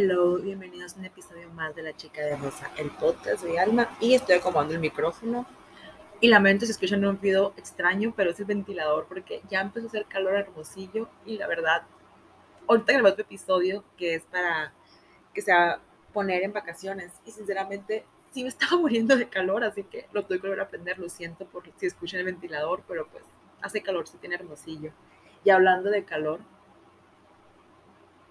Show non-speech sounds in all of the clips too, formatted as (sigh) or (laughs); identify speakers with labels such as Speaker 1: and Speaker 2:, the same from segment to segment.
Speaker 1: Hello, bienvenidos a un episodio más de La Chica de Rosa, el podcast de Alma. Y estoy acomodando el micrófono. Y lamento si escuchan un ruido extraño, pero es el ventilador porque ya empezó a hacer calor hermosillo. Y la verdad, ahorita grabé otro episodio que es para que sea poner en vacaciones. Y sinceramente, sí me estaba (laughs) muriendo de calor, así que lo tuve que volver a prender. Lo siento por si escuchan el ventilador, pero pues hace calor, se tiene hermosillo. Y hablando de calor,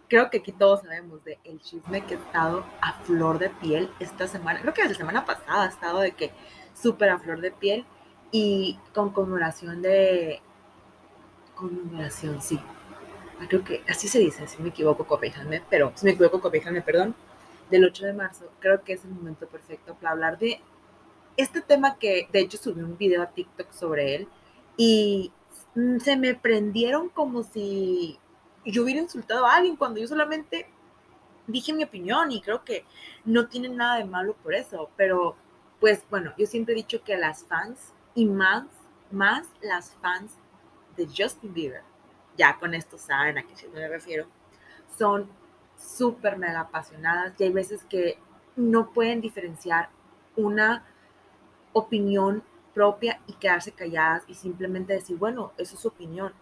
Speaker 1: creo que aquí todos sabemos de el chisme que ha estado a flor de piel esta semana. Creo que la semana pasada ha estado de que súper a flor de piel y con conmemoración de... Conmemoración, sí. Ah, creo que así se dice, si me equivoco, copéjame, pero si me equivoco, copéjame, perdón. Del 8 de marzo, creo que es el momento perfecto para hablar de este tema que de hecho subí un video a TikTok sobre él y se me prendieron como si yo hubiera insultado a alguien cuando yo solamente dije mi opinión y creo que no tiene nada de malo por eso, pero pues bueno, yo siempre he dicho que las fans y más, más las fans de Justin Bieber, ya con esto saben a qué me refiero, son súper mega apasionadas y hay veces que no pueden diferenciar una opinión propia y quedarse calladas y simplemente decir, bueno, eso es su opinión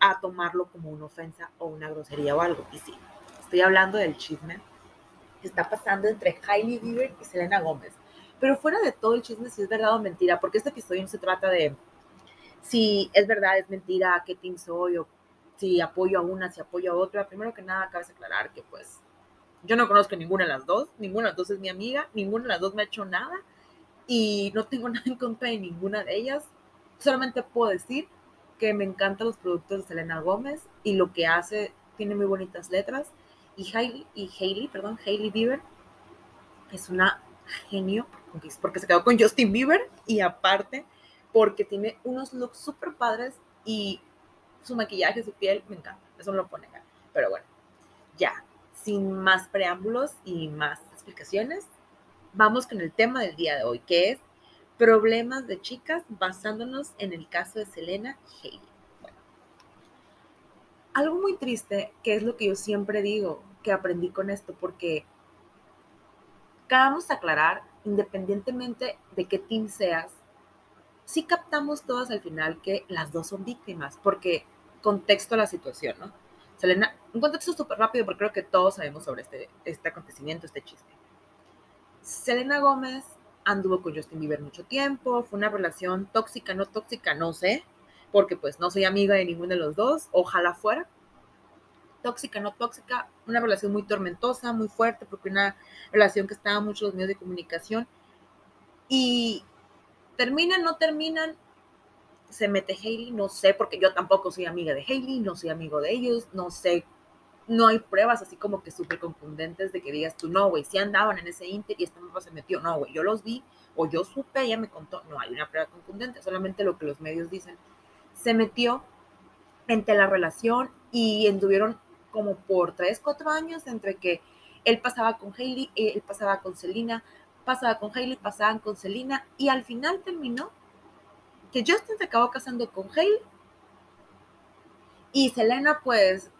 Speaker 1: a tomarlo como una ofensa o una grosería o algo. Y sí, estoy hablando del chisme que está pasando entre Hailey Bieber y Selena Gómez. Pero fuera de todo el chisme, si es verdad o mentira, porque este episodio no se trata de si es verdad, es mentira, qué team soy, o si apoyo a una, si apoyo a otra. Primero que nada, cabe aclarar que pues yo no conozco ninguna de las dos, ninguna de las dos es mi amiga, ninguna de las dos me ha hecho nada y no tengo (laughs) nada en contra de ninguna de ellas. Solamente puedo decir que me encantan los productos de Selena Gómez y lo que hace tiene muy bonitas letras. Y Hailey, y Hailey, perdón, Hailey Bieber es una genio porque se quedó con Justin Bieber y aparte porque tiene unos looks súper padres y su maquillaje, su piel, me encanta. Eso me lo pone acá. Pero bueno, ya, sin más preámbulos y más explicaciones, vamos con el tema del día de hoy, que es problemas de chicas basándonos en el caso de Selena y Hailey. Bueno, algo muy triste, que es lo que yo siempre digo, que aprendí con esto, porque acabamos aclarar, independientemente de qué team seas, sí captamos todas al final que las dos son víctimas, porque contexto la situación, ¿no? Selena, un contexto súper rápido, porque creo que todos sabemos sobre este, este acontecimiento, este chiste. Selena Gómez anduvo con Justin Bieber mucho tiempo, fue una relación tóxica, no tóxica, no sé, porque pues no soy amiga de ninguno de los dos, ojalá fuera. Tóxica, no tóxica, una relación muy tormentosa, muy fuerte, porque una relación que estaba mucho en los medios de comunicación. Y terminan, no terminan, se mete Hailey, no sé, porque yo tampoco soy amiga de Hailey, no soy amigo de ellos, no sé no hay pruebas así como que súper confundentes de que digas tú, no, güey, si andaban en ese Inter y esta mamá se metió. No, güey, yo los vi o yo supe, ella me contó. No hay una prueba confundente, solamente lo que los medios dicen. Se metió entre la relación y anduvieron como por tres, cuatro años entre que él pasaba con Hailey, él pasaba con Selena, pasaba con Hailey, pasaban con Selena y al final terminó que Justin se acabó casando con Hailey y Selena pues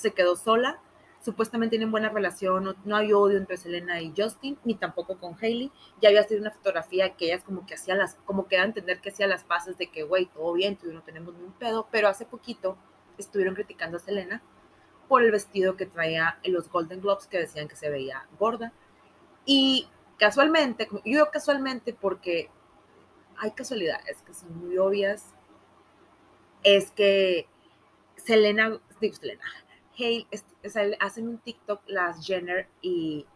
Speaker 1: se quedó sola. Supuestamente tienen buena relación, no, hay odio entre Selena y Justin, ni tampoco con Hailey. Ya había sido una fotografía que ellas como que hacía las, como que a entender que hacía las paces de que, güey, todo bien, tú no tenemos ningún pedo, pero hace poquito estuvieron criticando a Selena por el vestido que traía en los Golden Globes que decían que se veía gorda. Y casualmente, yo casualmente porque hay casualidades que son muy obvias, es que Selena, digo Selena, hacen un TikTok las Jenner y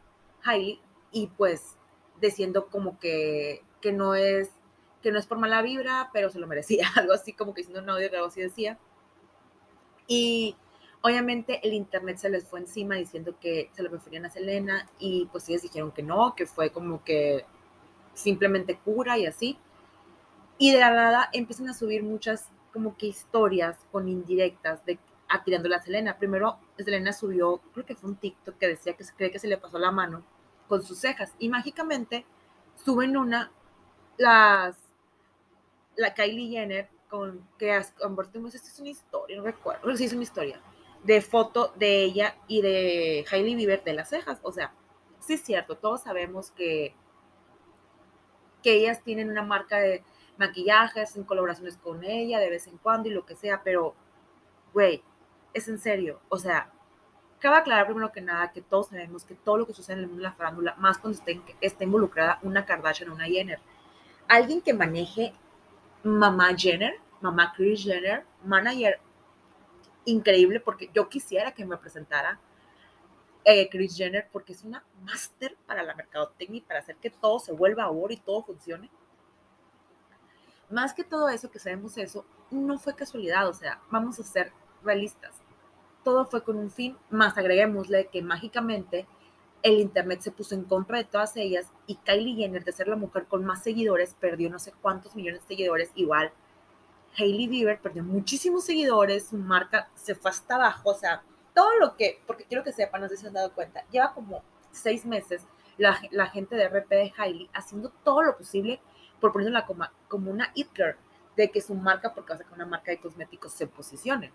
Speaker 1: Hailey y pues diciendo como que, que no es que no es por mala vibra, pero se lo merecía, (laughs) algo así como que diciendo un audio, algo así decía. Y obviamente el internet se les fue encima diciendo que se lo preferían a Selena y pues ellos dijeron que no, que fue como que simplemente cura y así. Y de la nada empiezan a subir muchas como que historias con indirectas de atirándole a Selena. Primero, Selena subió, creo que fue un TikTok que decía que se cree que se le pasó la mano con sus cejas. Y mágicamente suben una, las, la Kylie Jenner, con que convertimos, esto es una historia, no recuerdo, sí es una historia, de foto de ella y de Hailey Bieber de las cejas. O sea, sí es cierto, todos sabemos que, que ellas tienen una marca de maquillajes, en colaboraciones con ella de vez en cuando y lo que sea, pero, güey, es en serio. O sea, cabe aclarar primero que nada que todos sabemos que todo lo que sucede en el mundo de la farándula, más cuando esté, está involucrada una Kardashian o una Jenner, alguien que maneje mamá Jenner, mamá Chris Jenner, manager increíble, porque yo quisiera que me presentara eh, Chris Jenner, porque es una máster para la mercadotecnia y para hacer que todo se vuelva oro y todo funcione. Más que todo eso, que sabemos eso, no fue casualidad, o sea, vamos a ser realistas. Todo fue con un fin, más agreguémosle que mágicamente el Internet se puso en contra de todas ellas y Kylie Jenner, de ser la mujer con más seguidores, perdió no sé cuántos millones de seguidores, igual Hailey Bieber perdió muchísimos seguidores, su marca se fue hasta abajo, o sea, todo lo que, porque quiero que sepan, no sé si se han dado cuenta, lleva como seis meses la, gente de RP de Hailey haciendo todo lo posible por ponerla como, como una it girl, de que su marca, porque va a ser una marca de cosméticos, se posicione.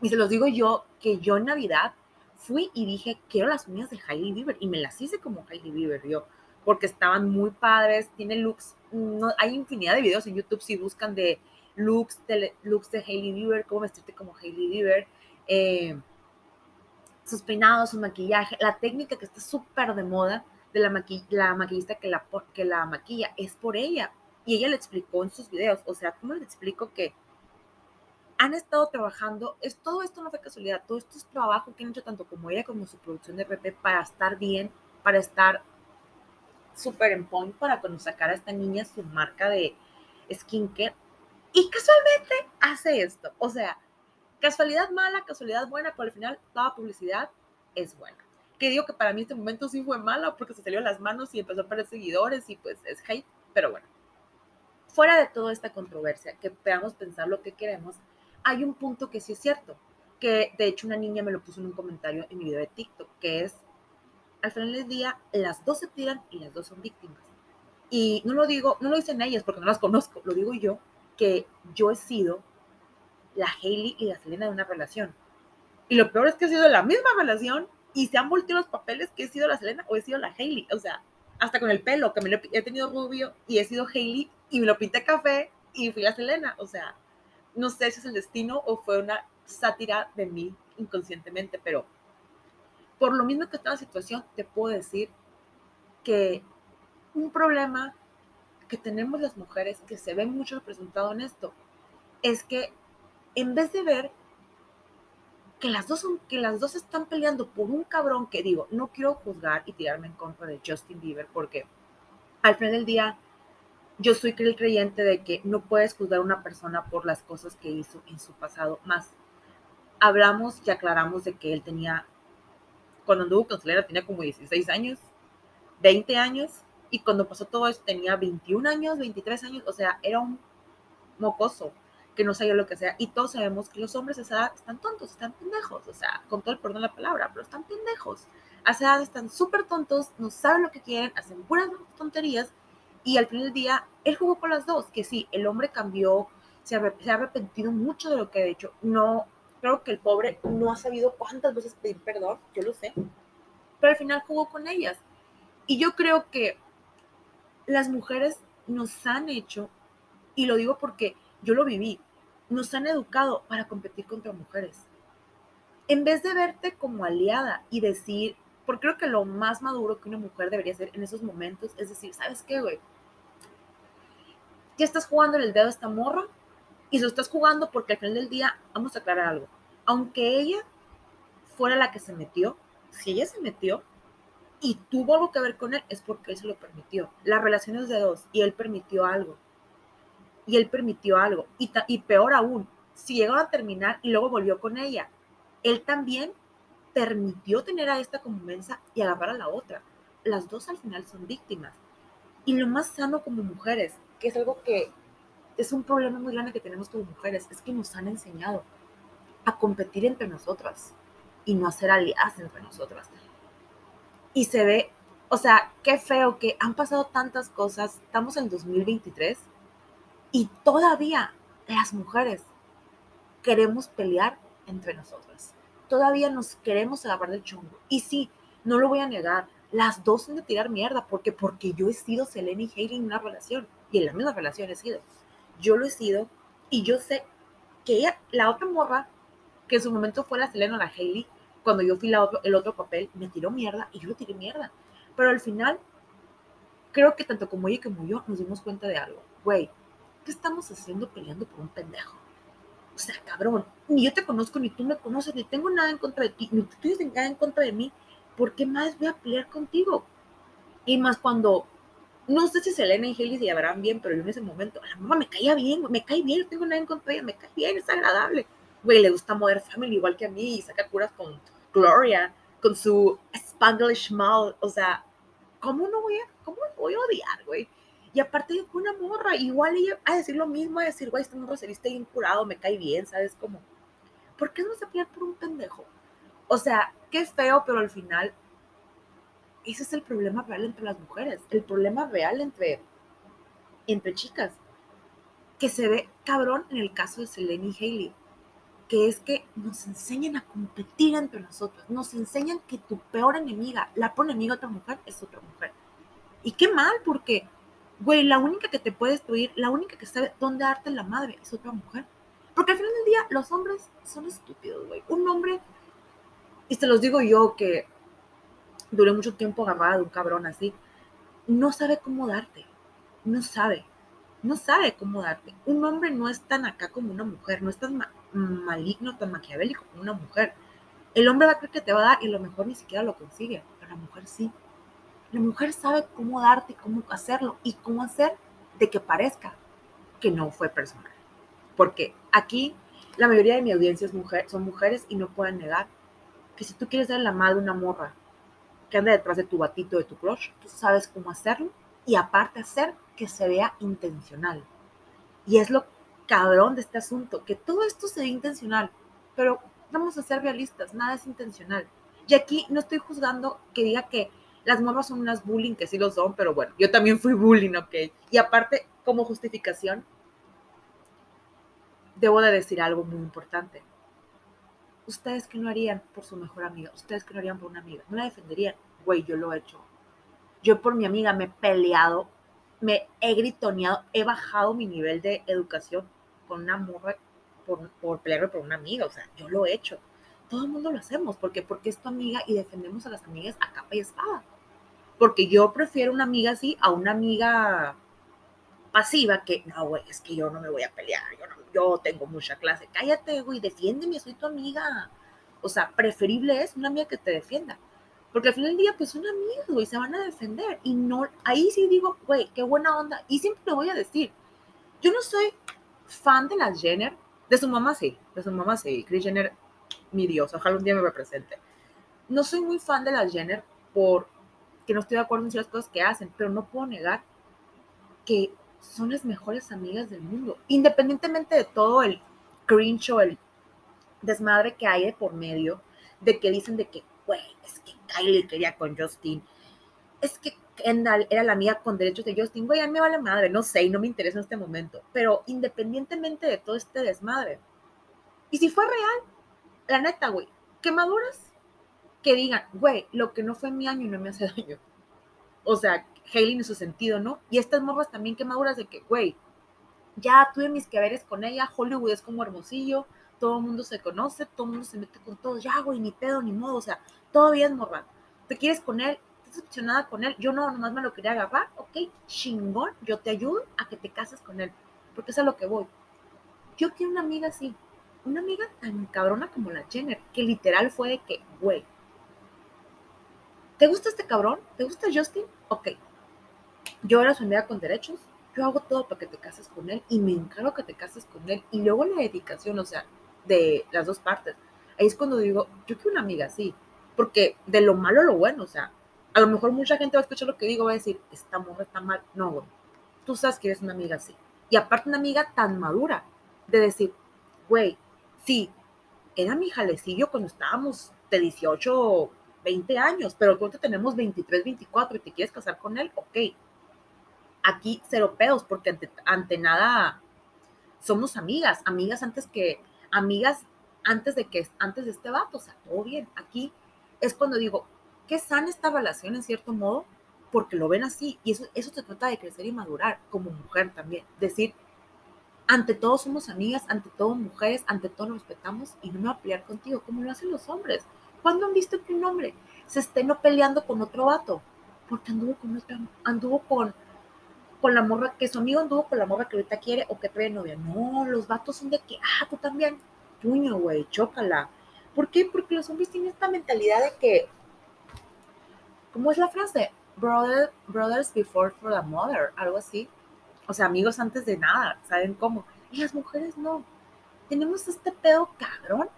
Speaker 1: Y se los digo yo, que yo en Navidad fui y dije, quiero las uñas de Hailey Bieber, y me las hice como Hailey Bieber, yo, porque estaban muy padres, tiene looks, no, hay infinidad de videos en YouTube si buscan de looks de, looks de Hailey Bieber, cómo vestirte como Hailey Bieber, eh, sus peinados, su maquillaje, la técnica que está súper de moda de la, la maquillista que la, que la maquilla, es por ella. Y ella le explicó en sus videos, o sea, ¿cómo le explico que han estado trabajando? Es, todo esto no fue casualidad, todo esto es trabajo que han hecho tanto como ella como su producción de RP para estar bien, para estar súper en point, para cuando sacara a esta niña su marca de skincare y casualmente hace esto. O sea, casualidad mala, casualidad buena, pero al final toda publicidad es buena. Que digo que para mí este momento sí fue malo porque se salió las manos y empezó a perder seguidores y pues es hate, pero bueno. Fuera de toda esta controversia, que podamos pensar lo que queremos, hay un punto que sí es cierto, que de hecho una niña me lo puso en un comentario en mi video de TikTok, que es, al final del día, las dos se tiran y las dos son víctimas. Y no lo digo, no lo dicen ellas porque no las conozco, lo digo yo, que yo he sido la Hailey y la Selena de una relación. Y lo peor es que he sido la misma relación y se han volteado los papeles que he sido la Selena o he sido la Hailey. O sea, hasta con el pelo, que me lo, he tenido rubio y he sido Hailey y me lo pinté café y fui la Selena. O sea, no sé si es el destino o fue una sátira de mí inconscientemente, pero por lo mismo que está la situación, te puedo decir que un problema que tenemos las mujeres, que se ve mucho representado en esto, es que en vez de ver que las dos que las dos están peleando por un cabrón que digo, no quiero juzgar y tirarme en contra de Justin Bieber porque al final del día yo soy creyente de que no puedes juzgar a una persona por las cosas que hizo en su pasado. Más hablamos y aclaramos de que él tenía, cuando anduvo con Selena tenía como 16 años, 20 años, y cuando pasó todo eso tenía 21 años, 23 años, o sea, era un mocoso que no sabía lo que sea. Y todos sabemos que los hombres a esa edad están tontos, están pendejos, o sea, con todo el perdón de la palabra, pero están pendejos. A esa edad están súper tontos, no saben lo que quieren, hacen puras tonterías. Y al final del día, él jugó con las dos, que sí, el hombre cambió, se ha arrepentido mucho de lo que ha hecho. No, creo que el pobre no ha sabido cuántas veces pedir perdón, yo lo sé, pero al final jugó con ellas. Y yo creo que las mujeres nos han hecho, y lo digo porque yo lo viví, nos han educado para competir contra mujeres. En vez de verte como aliada y decir, porque creo que lo más maduro que una mujer debería hacer en esos momentos es decir, ¿sabes qué, güey? Ya estás jugando el dedo a esta morra y lo estás jugando porque al final del día, vamos a aclarar algo. Aunque ella fuera la que se metió, si ella se metió, y tuvo algo que ver con él, es porque él se lo permitió. La relación es de dos y él permitió algo. Y él permitió algo. Y, y peor aún, si llegó a terminar y luego volvió con ella, él también permitió tener a esta como mensa y agarrar a la otra. Las dos al final son víctimas. Y lo más sano como mujeres, que es algo que es un problema muy grande que tenemos como mujeres, es que nos han enseñado a competir entre nosotras y no a ser aliadas entre nosotras y se ve, o sea, qué feo que han pasado tantas cosas, estamos en 2023 y todavía las mujeres queremos pelear entre nosotras. Todavía nos queremos agarrar del chongo. Y sí, no lo voy a negar, las dos son de tirar mierda, porque porque yo he sido Selene y Hailey en una relación, y en la misma relación he sido. Yo lo he sido, y yo sé que ella, la otra morra, que en su momento fue la Selena o la Hailey, cuando yo fui la el otro papel, me tiró mierda y yo le tiré mierda. Pero al final, creo que tanto como ella como yo nos dimos cuenta de algo. Güey, ¿qué estamos haciendo peleando por un pendejo? O sea, cabrón, ni yo te conozco, ni tú me conoces, ni tengo nada en contra de ti, ni tú tienes nada en contra de mí. ¿Por qué más voy a pelear contigo? Y más cuando, no sé si Selena y Haley se llevarán bien, pero yo en ese momento, la mamá me caía bien, me cae bien, no tengo nada en contra de ella, me cae bien, es agradable. Güey, le gusta Modern Family igual que a mí y saca curas con Gloria, con su Spanglish mouth. O sea, ¿cómo no voy a, cómo voy a odiar, güey? Y aparte fue una morra, igual ella a decir lo mismo, a decir, güey, este morro se viste bien curado, me cae bien, ¿sabes? Como, ¿por qué no se pelear por un pendejo? O sea, qué feo, pero al final, ese es el problema real entre las mujeres, el problema real entre, entre chicas, que se ve cabrón en el caso de Selene y Hailey, que es que nos enseñan a competir entre nosotros, nos enseñan que tu peor enemiga, la peor enemiga de otra mujer, es otra mujer. Y qué mal, porque Güey, la única que te puede destruir, la única que sabe dónde darte la madre es otra mujer. Porque al final del día, los hombres son estúpidos, güey. Un hombre, y te los digo yo que duré mucho tiempo agarrada de un cabrón así, no sabe cómo darte. No sabe. No sabe cómo darte. Un hombre no es tan acá como una mujer, no es tan maligno, tan maquiavélico como una mujer. El hombre va a creer que te va a dar y lo mejor ni siquiera lo consigue, pero la mujer sí. La mujer sabe cómo darte, cómo hacerlo y cómo hacer de que parezca que no fue personal. Porque aquí la mayoría de mi audiencia es mujer, son mujeres y no pueden negar que si tú quieres dar la madre una morra que anda detrás de tu batito, de tu crush, tú sabes cómo hacerlo y aparte hacer que se vea intencional. Y es lo cabrón de este asunto, que todo esto se ve intencional, pero vamos a ser realistas, nada es intencional. Y aquí no estoy juzgando que diga que las morras son unas bullying, que sí lo son, pero bueno, yo también fui bullying, ¿ok? Y aparte, como justificación, debo de decir algo muy importante. Ustedes que no harían por su mejor amiga, ustedes que no harían por una amiga, no la defenderían. Güey, yo lo he hecho. Yo por mi amiga me he peleado, me he gritoneado, he bajado mi nivel de educación con una morra por, por pelearme por una amiga. O sea, yo lo he hecho. Todo el mundo lo hacemos. porque Porque es tu amiga y defendemos a las amigas a capa y espada. Porque yo prefiero una amiga así a una amiga pasiva que, no, güey, es que yo no me voy a pelear, yo, no, yo tengo mucha clase. Cállate, güey, defiéndeme, soy tu amiga. O sea, preferible es una amiga que te defienda. Porque al final del día, pues son amigas, güey, se van a defender. Y no, ahí sí digo, güey, qué buena onda. Y siempre lo voy a decir. Yo no soy fan de las Jenner, de su mamá sí, de su mamá sí. Chris Jenner, mi Dios, ojalá un día me represente. No soy muy fan de las Jenner por que no estoy de acuerdo en ciertas cosas que hacen, pero no puedo negar que son las mejores amigas del mundo, independientemente de todo el cringe o el desmadre que hay de por medio, de que dicen de que, güey, es que Kylie quería con Justin, es que Kendall era la amiga con derechos de Justin, güey, a mí me vale madre, no sé, y no me interesa en este momento, pero independientemente de todo este desmadre, y si fue real, la neta, güey, que maduras que digan, güey, lo que no fue mi año no me hace daño. O sea, Hailey en su sentido, ¿no? Y estas morras también que maduras de que, güey, ya tuve mis que veres con ella, Hollywood es como hermosillo, todo el mundo se conoce, todo el mundo se mete con todo, ya, güey, ni pedo, ni modo, o sea, todo bien, morra. ¿Te quieres con él? ¿Estás opcionada con él? Yo no, nomás me lo quería agarrar, ok, chingón, yo te ayudo a que te cases con él, porque es a lo que voy. Yo quiero una amiga así, una amiga tan cabrona como la Jenner, que literal fue de que, güey, ¿Te gusta este cabrón? ¿Te gusta Justin? Ok. Yo era su amiga con derechos. Yo hago todo para que te cases con él y me encargo que te cases con él. Y luego la dedicación, o sea, de las dos partes. Ahí es cuando digo, yo quiero una amiga así. Porque de lo malo lo bueno, o sea, a lo mejor mucha gente va a escuchar lo que digo, va a decir, esta mujer está mal. No, güey. Tú sabes que eres una amiga así. Y aparte una amiga tan madura de decir, güey, sí, era mi jalecillo cuando estábamos de 18 20 años, pero ahorita tenemos 23, 24 y te quieres casar con él, ok. Aquí cero pedos, porque ante, nada somos amigas, amigas antes que, amigas antes de que, antes de este vato, o sea, todo bien. Aquí es cuando digo, qué sana esta relación en cierto modo, porque lo ven así. Y eso, eso se trata de crecer y madurar como mujer también. Decir, ante todo somos amigas, ante todo mujeres, ante todo nos respetamos y no me voy a pelear contigo como lo hacen los hombres. ¿Cuándo han visto que un hombre se esté no peleando con otro vato? Porque anduvo con otra, anduvo con, con la morra, que su amigo anduvo con la morra que ahorita quiere o que trae novia. No, los vatos son de que, ah, tú también, puño, güey, chócala. ¿Por qué? Porque los hombres tienen esta mentalidad de que, ¿cómo es la frase? Brother, brothers before for the mother, algo así. O sea, amigos antes de nada, ¿saben cómo? Y las mujeres no. Tenemos este pedo cabrón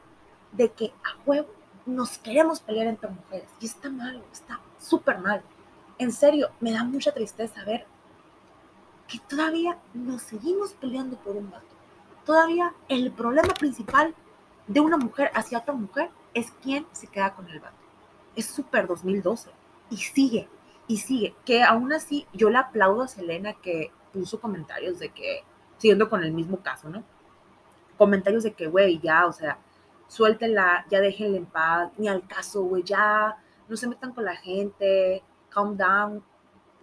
Speaker 1: de que a huevo nos queremos pelear entre mujeres. Y está mal, está súper mal. En serio, me da mucha tristeza ver que todavía nos seguimos peleando por un vato. Todavía el problema principal de una mujer hacia otra mujer es quién se queda con el vato. Es súper 2012 y sigue y sigue. Que aún así yo le aplaudo a Selena que puso comentarios de que, siguiendo con el mismo caso, ¿no? Comentarios de que, güey, ya, o sea, suéltela, ya déjenla en paz, ni al caso, güey, ya, no se metan con la gente, calm down,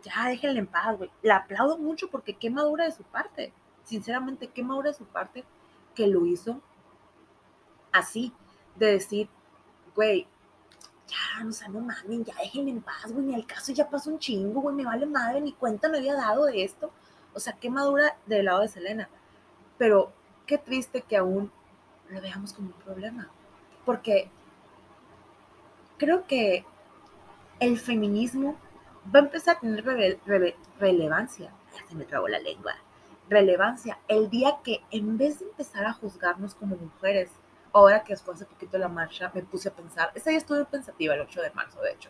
Speaker 1: ya déjenla en paz, güey. La aplaudo mucho porque qué madura de su parte, sinceramente, qué madura de su parte que lo hizo así, de decir, güey, ya, o sea, no mamen, ya déjenme en paz, güey, ni al caso ya pasó un chingo, güey, me vale madre, ni cuenta me había dado de esto. O sea, qué madura del lado de Selena. Pero qué triste que aún lo veamos como un problema. Porque creo que el feminismo va a empezar a tener relevancia. Ya se me trabó la lengua. Relevancia el día que en vez de empezar a juzgarnos como mujeres, ahora que después hace poquito la marcha, me puse a pensar. Ese día estuve pensativa el 8 de marzo, de hecho.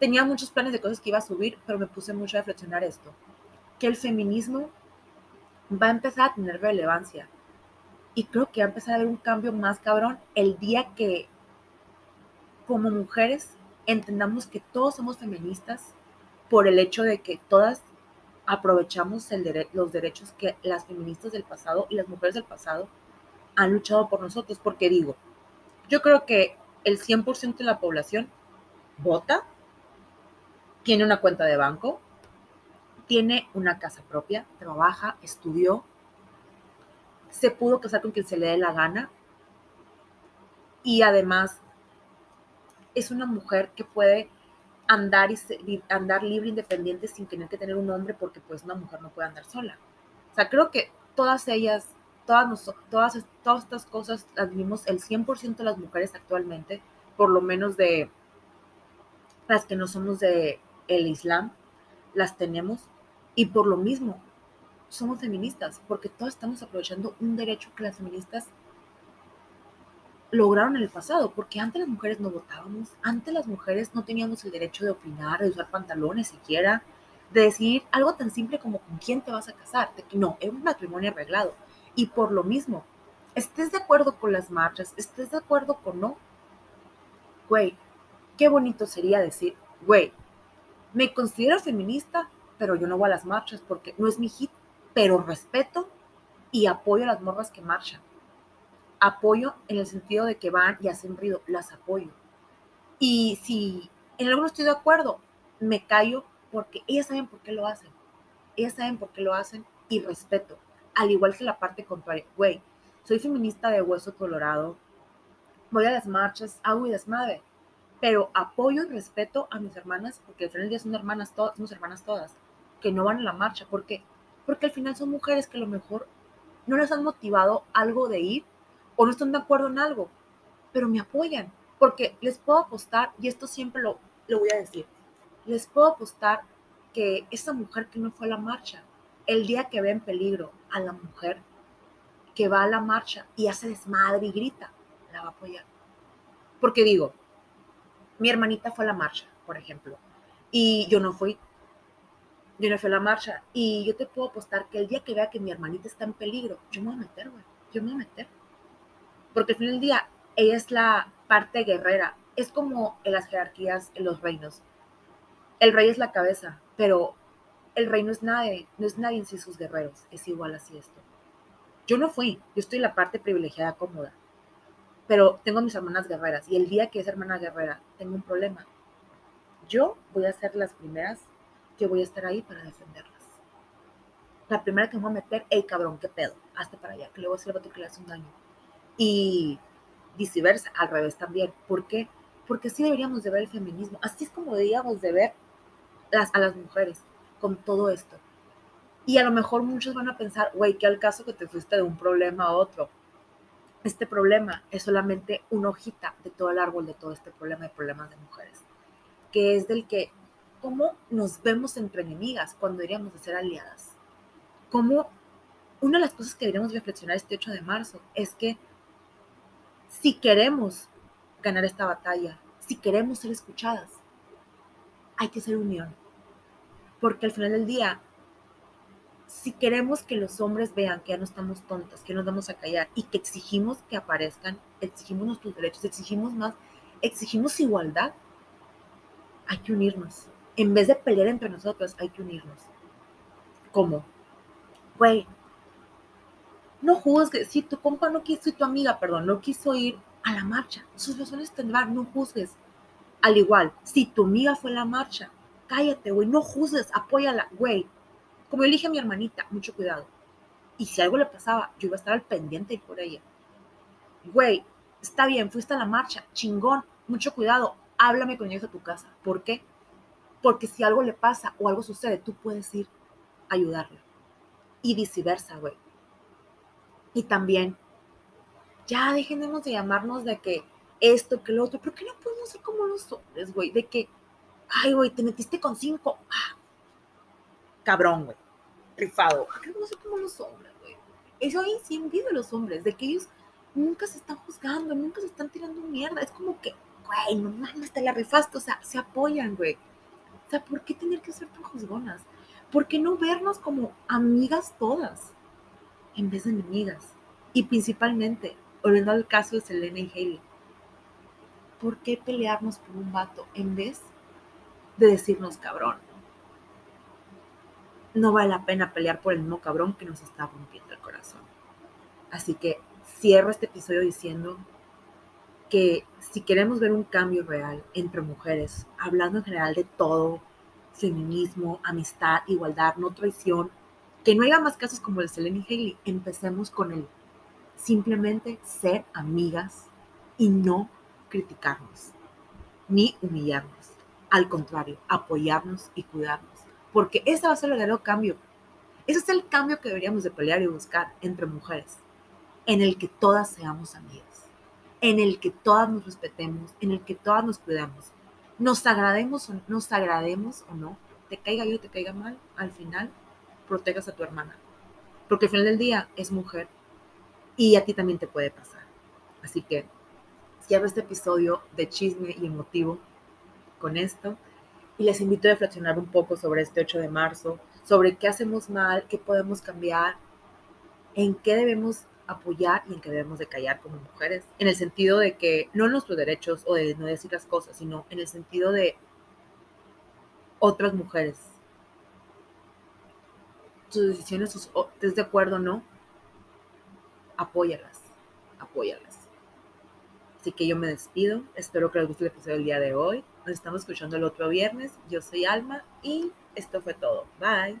Speaker 1: Tenía muchos planes de cosas que iba a subir, pero me puse mucho a reflexionar esto. Que el feminismo va a empezar a tener relevancia. Y creo que va a empezar a haber un cambio más cabrón el día que, como mujeres, entendamos que todos somos feministas por el hecho de que todas aprovechamos el los derechos que las feministas del pasado y las mujeres del pasado han luchado por nosotros, porque digo, yo creo que el 100% de la población vota, tiene una cuenta de banco, tiene una casa propia, trabaja, estudió, se pudo casar con quien se le dé la gana y además es una mujer que puede andar, y, andar libre, independiente, sin tener que tener un hombre, porque pues una mujer no puede andar sola. O sea, creo que todas ellas todas, todas, todas estas cosas las vimos el 100% de las mujeres actualmente, por lo menos de las que no somos de el Islam, las tenemos y por lo mismo somos feministas, porque todas estamos aprovechando un derecho que las feministas lograron en el pasado, porque antes las mujeres no votábamos, antes las mujeres no teníamos el derecho de opinar, de usar pantalones siquiera, de decir algo tan simple como con quién te vas a casar, no, es un matrimonio arreglado. Y por lo mismo, estés de acuerdo con las marchas, estés de acuerdo con no, güey, qué bonito sería decir, güey, me considero feminista, pero yo no voy a las marchas porque no es mi hit, pero respeto y apoyo a las morras que marchan. Apoyo en el sentido de que van y hacen ruido, las apoyo. Y si en algo estoy de acuerdo, me callo porque ellas saben por qué lo hacen. Ellas saben por qué lo hacen y respeto al igual que la parte contraria, güey, soy feminista de hueso colorado, voy a las marchas, hago y desmadre, pero apoyo y respeto a mis hermanas, porque al final del día son hermanas, todas, somos hermanas todas, que no van a la marcha, ¿por qué? Porque al final son mujeres que a lo mejor no les han motivado algo de ir o no están de acuerdo en algo, pero me apoyan, porque les puedo apostar, y esto siempre lo, lo voy a decir, les puedo apostar que esa mujer que no fue a la marcha, el día que ve en peligro a la mujer que va a la marcha y hace desmadre y grita, la va a apoyar. Porque digo, mi hermanita fue a la marcha, por ejemplo, y yo no fui. Yo no fui a la marcha y yo te puedo apostar que el día que vea que mi hermanita está en peligro, yo me voy a meter, güey. Yo me voy a meter. Porque al fin del día, ella es la parte guerrera. Es como en las jerarquías, en los reinos. El rey es la cabeza, pero el rey no es nadie, no es nadie sin sus guerreros, es igual así esto. Yo no fui, yo estoy en la parte privilegiada cómoda. pero tengo mis hermanas guerreras y el día que es hermana guerrera tengo un problema, yo voy a ser las primeras que voy a estar ahí para defenderlas. La primera que me voy a meter, hey cabrón, qué pedo, hazte para allá, que le voy a decir al vato que le hace un daño. Y viceversa, al revés también. ¿Por qué? Porque así deberíamos de ver el feminismo, así es como deberíamos de ver las, a las mujeres con todo esto. Y a lo mejor muchos van a pensar, güey, ¿qué al caso que te fuiste de un problema a otro? Este problema es solamente una hojita de todo el árbol de todo este problema de problemas de mujeres, que es del que, ¿cómo nos vemos entre enemigas cuando deberíamos de ser aliadas? ¿Cómo una de las cosas que deberíamos reflexionar este 8 de marzo es que si queremos ganar esta batalla, si queremos ser escuchadas, hay que ser unión. Porque al final del día, si queremos que los hombres vean que ya no estamos tontas, que nos vamos a callar y que exigimos que aparezcan, exigimos nuestros derechos, exigimos más, exigimos igualdad, hay que unirnos. En vez de pelear entre nosotros, hay que unirnos. ¿Cómo? Güey, no juzgues. Si tu compa no quiso, tu amiga, perdón, no quiso ir a la marcha, sus razones tendrán, no juzgues. Al igual, si tu amiga fue a la marcha, cállate, güey, no juzgues, apóyala, güey. Como yo dije a mi hermanita, mucho cuidado. Y si algo le pasaba, yo iba a estar al pendiente por ella. Güey, está bien, fuiste a la marcha, chingón, mucho cuidado, háblame con ellos a tu casa. ¿Por qué? Porque si algo le pasa o algo sucede, tú puedes ir a ayudarla. Y viceversa, güey. Y también, ya dejemos de llamarnos de que esto, que lo otro, ¿por qué no podemos ser como los hombres, güey? De que, ay, güey, te metiste con cinco. Ah, cabrón, güey. Rifado. ¿Por qué no ser como los hombres, güey? Eso ahí sí envidio a los hombres, de que ellos nunca se están juzgando, nunca se están tirando mierda. Es como que, güey, no mames, te la rifaste. O sea, se apoyan, güey. O sea, ¿por qué tener que ser tan juzgonas? ¿Por qué no vernos como amigas todas? en vez de enemigas. Y principalmente, volviendo al caso de Selena y Haley, ¿por qué pelearnos por un vato en vez de decirnos cabrón? No vale la pena pelear por el mismo cabrón que nos está rompiendo el corazón. Así que cierro este episodio diciendo que si queremos ver un cambio real entre mujeres, hablando en general de todo, feminismo, amistad, igualdad, no traición, que no haya más casos como el de Selene y Haley, empecemos con el simplemente ser amigas y no criticarnos, ni humillarnos. Al contrario, apoyarnos y cuidarnos, porque ese va a ser el verdadero cambio. Ese es el cambio que deberíamos de pelear y buscar entre mujeres, en el que todas seamos amigas, en el que todas nos respetemos, en el que todas nos cuidamos. Nos agrademos o, nos agrademos o no, te caiga yo, te caiga mal, al final protejas a tu hermana. Porque al final del día es mujer y a ti también te puede pasar. Así que cierro este episodio de chisme y emotivo con esto y les invito a reflexionar un poco sobre este 8 de marzo, sobre qué hacemos mal, qué podemos cambiar, en qué debemos apoyar y en qué debemos de callar como mujeres, en el sentido de que no nuestros derechos o de no decir las cosas, sino en el sentido de otras mujeres, tus decisiones, estés de acuerdo o no, apóyalas, apóyalas. Así que yo me despido, espero que les guste el episodio del día de hoy. Nos estamos escuchando el otro viernes. Yo soy Alma y esto fue todo. Bye.